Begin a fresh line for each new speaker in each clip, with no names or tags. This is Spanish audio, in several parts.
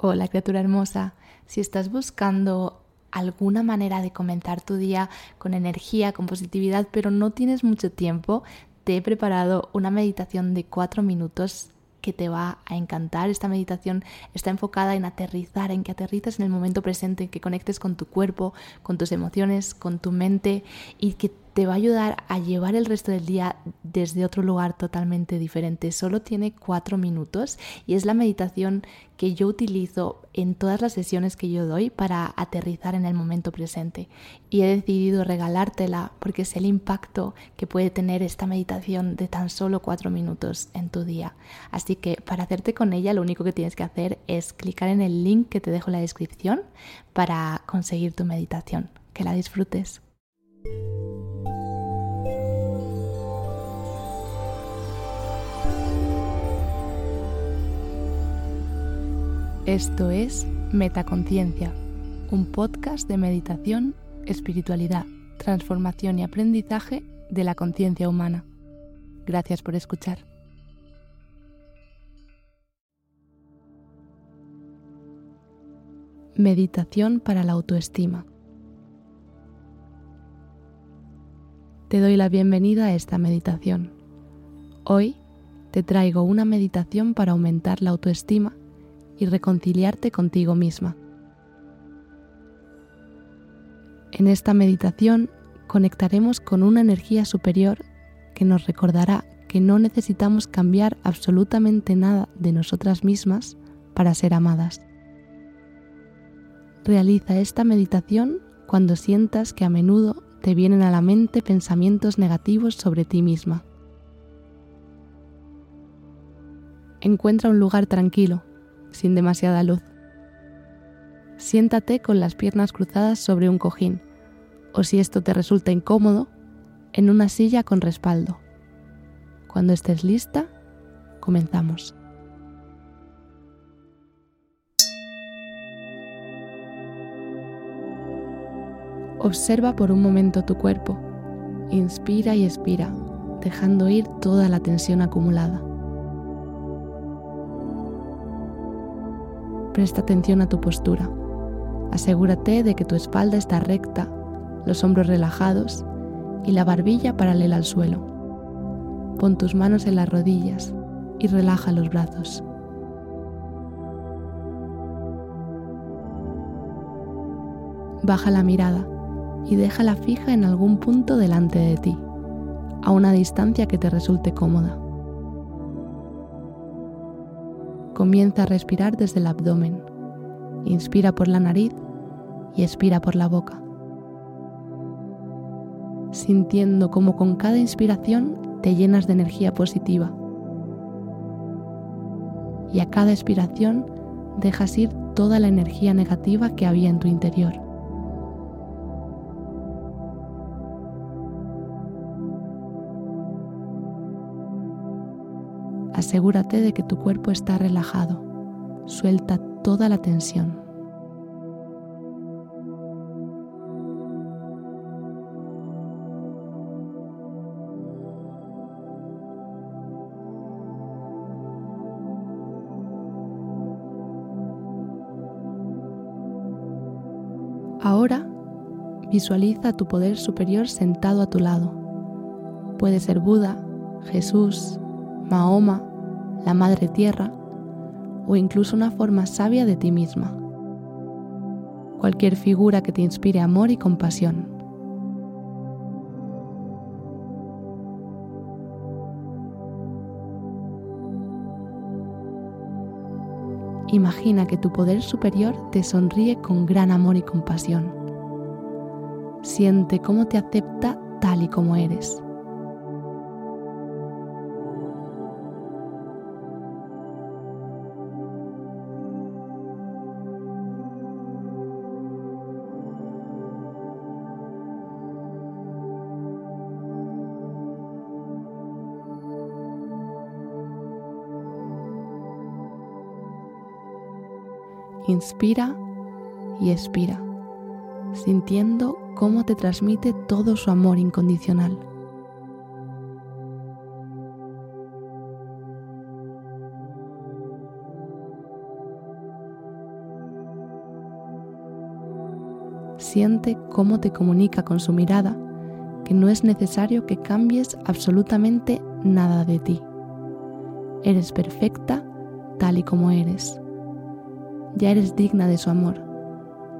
Hola criatura hermosa, si estás buscando alguna manera de comenzar tu día con energía, con positividad, pero no tienes mucho tiempo, te he preparado una meditación de cuatro minutos que te va a encantar. Esta meditación está enfocada en aterrizar, en que aterrices en el momento presente, en que conectes con tu cuerpo, con tus emociones, con tu mente y que te va a ayudar a llevar el resto del día desde otro lugar totalmente diferente. Solo tiene cuatro minutos y es la meditación que yo utilizo en todas las sesiones que yo doy para aterrizar en el momento presente. Y he decidido regalártela porque sé el impacto que puede tener esta meditación de tan solo cuatro minutos en tu día. Así que para hacerte con ella lo único que tienes que hacer es clicar en el link que te dejo en la descripción para conseguir tu meditación. Que la disfrutes. Esto es Metaconciencia, un podcast de meditación, espiritualidad, transformación y aprendizaje de la conciencia humana. Gracias por escuchar. Meditación para la autoestima. Te doy la bienvenida a esta meditación. Hoy te traigo una meditación para aumentar la autoestima y reconciliarte contigo misma. En esta meditación conectaremos con una energía superior que nos recordará que no necesitamos cambiar absolutamente nada de nosotras mismas para ser amadas. Realiza esta meditación cuando sientas que a menudo te vienen a la mente pensamientos negativos sobre ti misma. Encuentra un lugar tranquilo, sin demasiada luz. Siéntate con las piernas cruzadas sobre un cojín, o si esto te resulta incómodo, en una silla con respaldo. Cuando estés lista, comenzamos. Observa por un momento tu cuerpo. Inspira y expira, dejando ir toda la tensión acumulada. Presta atención a tu postura. Asegúrate de que tu espalda está recta, los hombros relajados y la barbilla paralela al suelo. Pon tus manos en las rodillas y relaja los brazos. Baja la mirada y déjala fija en algún punto delante de ti, a una distancia que te resulte cómoda. Comienza a respirar desde el abdomen. Inspira por la nariz y expira por la boca. Sintiendo como con cada inspiración te llenas de energía positiva. Y a cada expiración dejas ir toda la energía negativa que había en tu interior. Asegúrate de que tu cuerpo está relajado. Suelta toda la tensión. Ahora visualiza tu poder superior sentado a tu lado. Puede ser Buda, Jesús, Mahoma, la Madre Tierra o incluso una forma sabia de ti misma. Cualquier figura que te inspire amor y compasión. Imagina que tu poder superior te sonríe con gran amor y compasión. Siente cómo te acepta tal y como eres. Inspira y expira, sintiendo cómo te transmite todo su amor incondicional. Siente cómo te comunica con su mirada que no es necesario que cambies absolutamente nada de ti. Eres perfecta tal y como eres. Ya eres digna de su amor,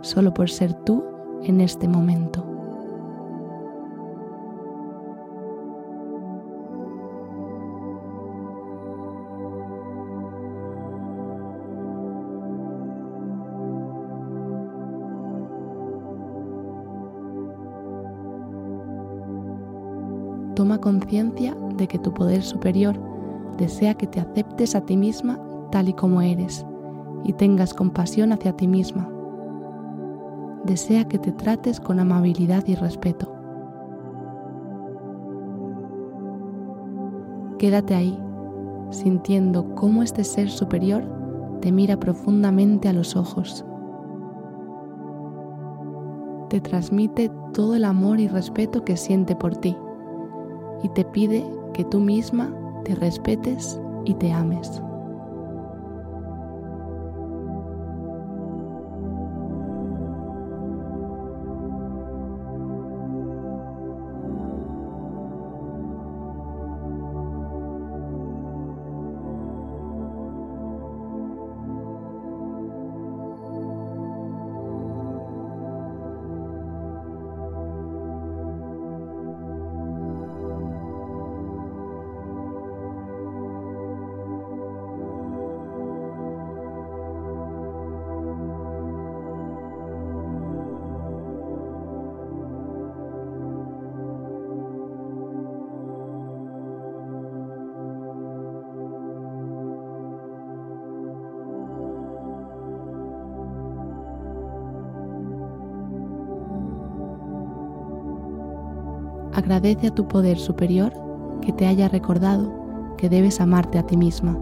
solo por ser tú en este momento. toma conciencia de que tu poder superior desea que te aceptes a ti misma tal y como eres y tengas compasión hacia ti misma. Desea que te trates con amabilidad y respeto. Quédate ahí, sintiendo cómo este ser superior te mira profundamente a los ojos. Te transmite todo el amor y respeto que siente por ti y te pide que tú misma te respetes y te ames. Agradece a tu poder superior que te haya recordado que debes amarte a ti misma,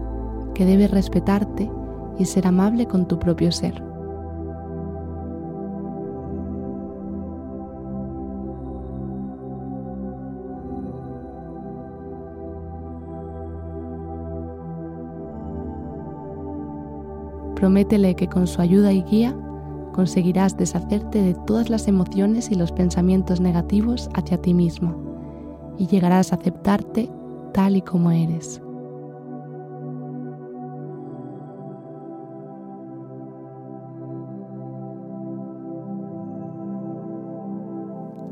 que debes respetarte y ser amable con tu propio ser. Prométele que con su ayuda y guía conseguirás deshacerte de todas las emociones y los pensamientos negativos hacia ti mismo y llegarás a aceptarte tal y como eres.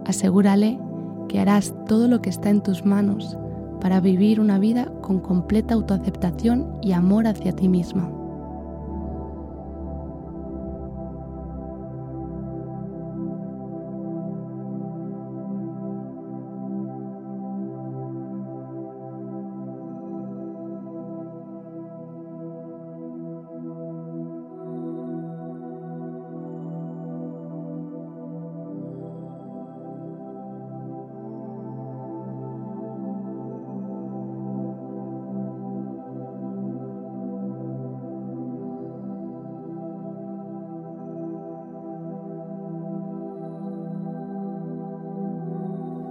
Asegúrale que harás todo lo que está en tus manos para vivir una vida con completa autoaceptación y amor hacia ti misma.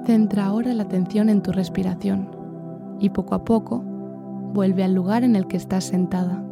Centra ahora la atención en tu respiración y poco a poco vuelve al lugar en el que estás sentada.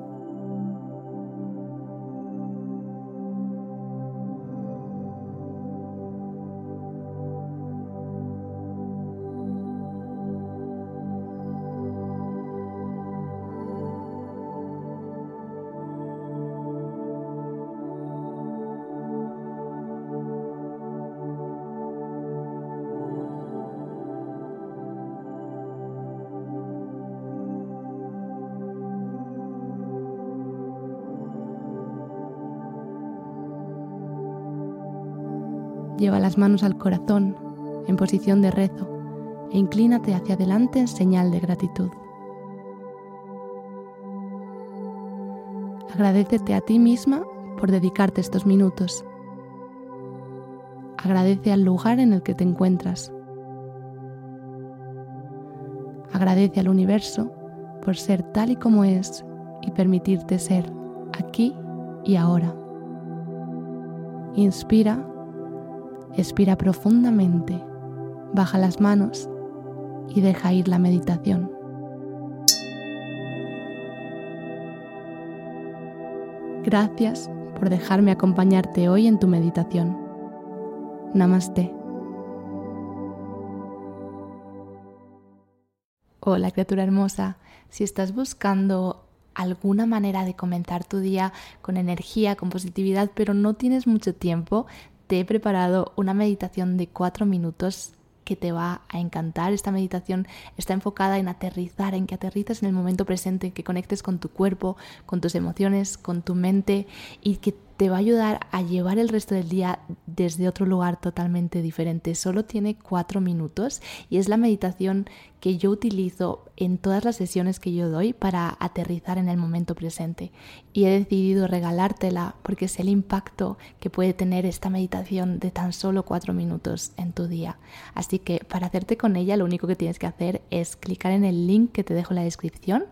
Lleva las manos al corazón en posición de rezo e inclínate hacia adelante en señal de gratitud. Agradecete a ti misma por dedicarte estos minutos. Agradece al lugar en el que te encuentras. Agradece al universo por ser tal y como es y permitirte ser aquí y ahora. Inspira Expira profundamente, baja las manos y deja ir la meditación. Gracias por dejarme acompañarte hoy en tu meditación. Namaste. Hola criatura hermosa, si estás buscando alguna manera de comenzar tu día con energía, con positividad, pero no tienes mucho tiempo, te he preparado una meditación de cuatro minutos que te va a encantar. Esta meditación está enfocada en aterrizar, en que aterrices en el momento presente, en que conectes con tu cuerpo, con tus emociones, con tu mente y que te va a ayudar a llevar el resto del día desde otro lugar totalmente diferente. Solo tiene cuatro minutos y es la meditación que yo utilizo en todas las sesiones que yo doy para aterrizar en el momento presente. Y he decidido regalártela porque sé el impacto que puede tener esta meditación de tan solo cuatro minutos en tu día. Así que para hacerte con ella lo único que tienes que hacer es clicar en el link que te dejo en la descripción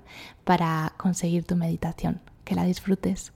para conseguir tu meditación. Que la disfrutes.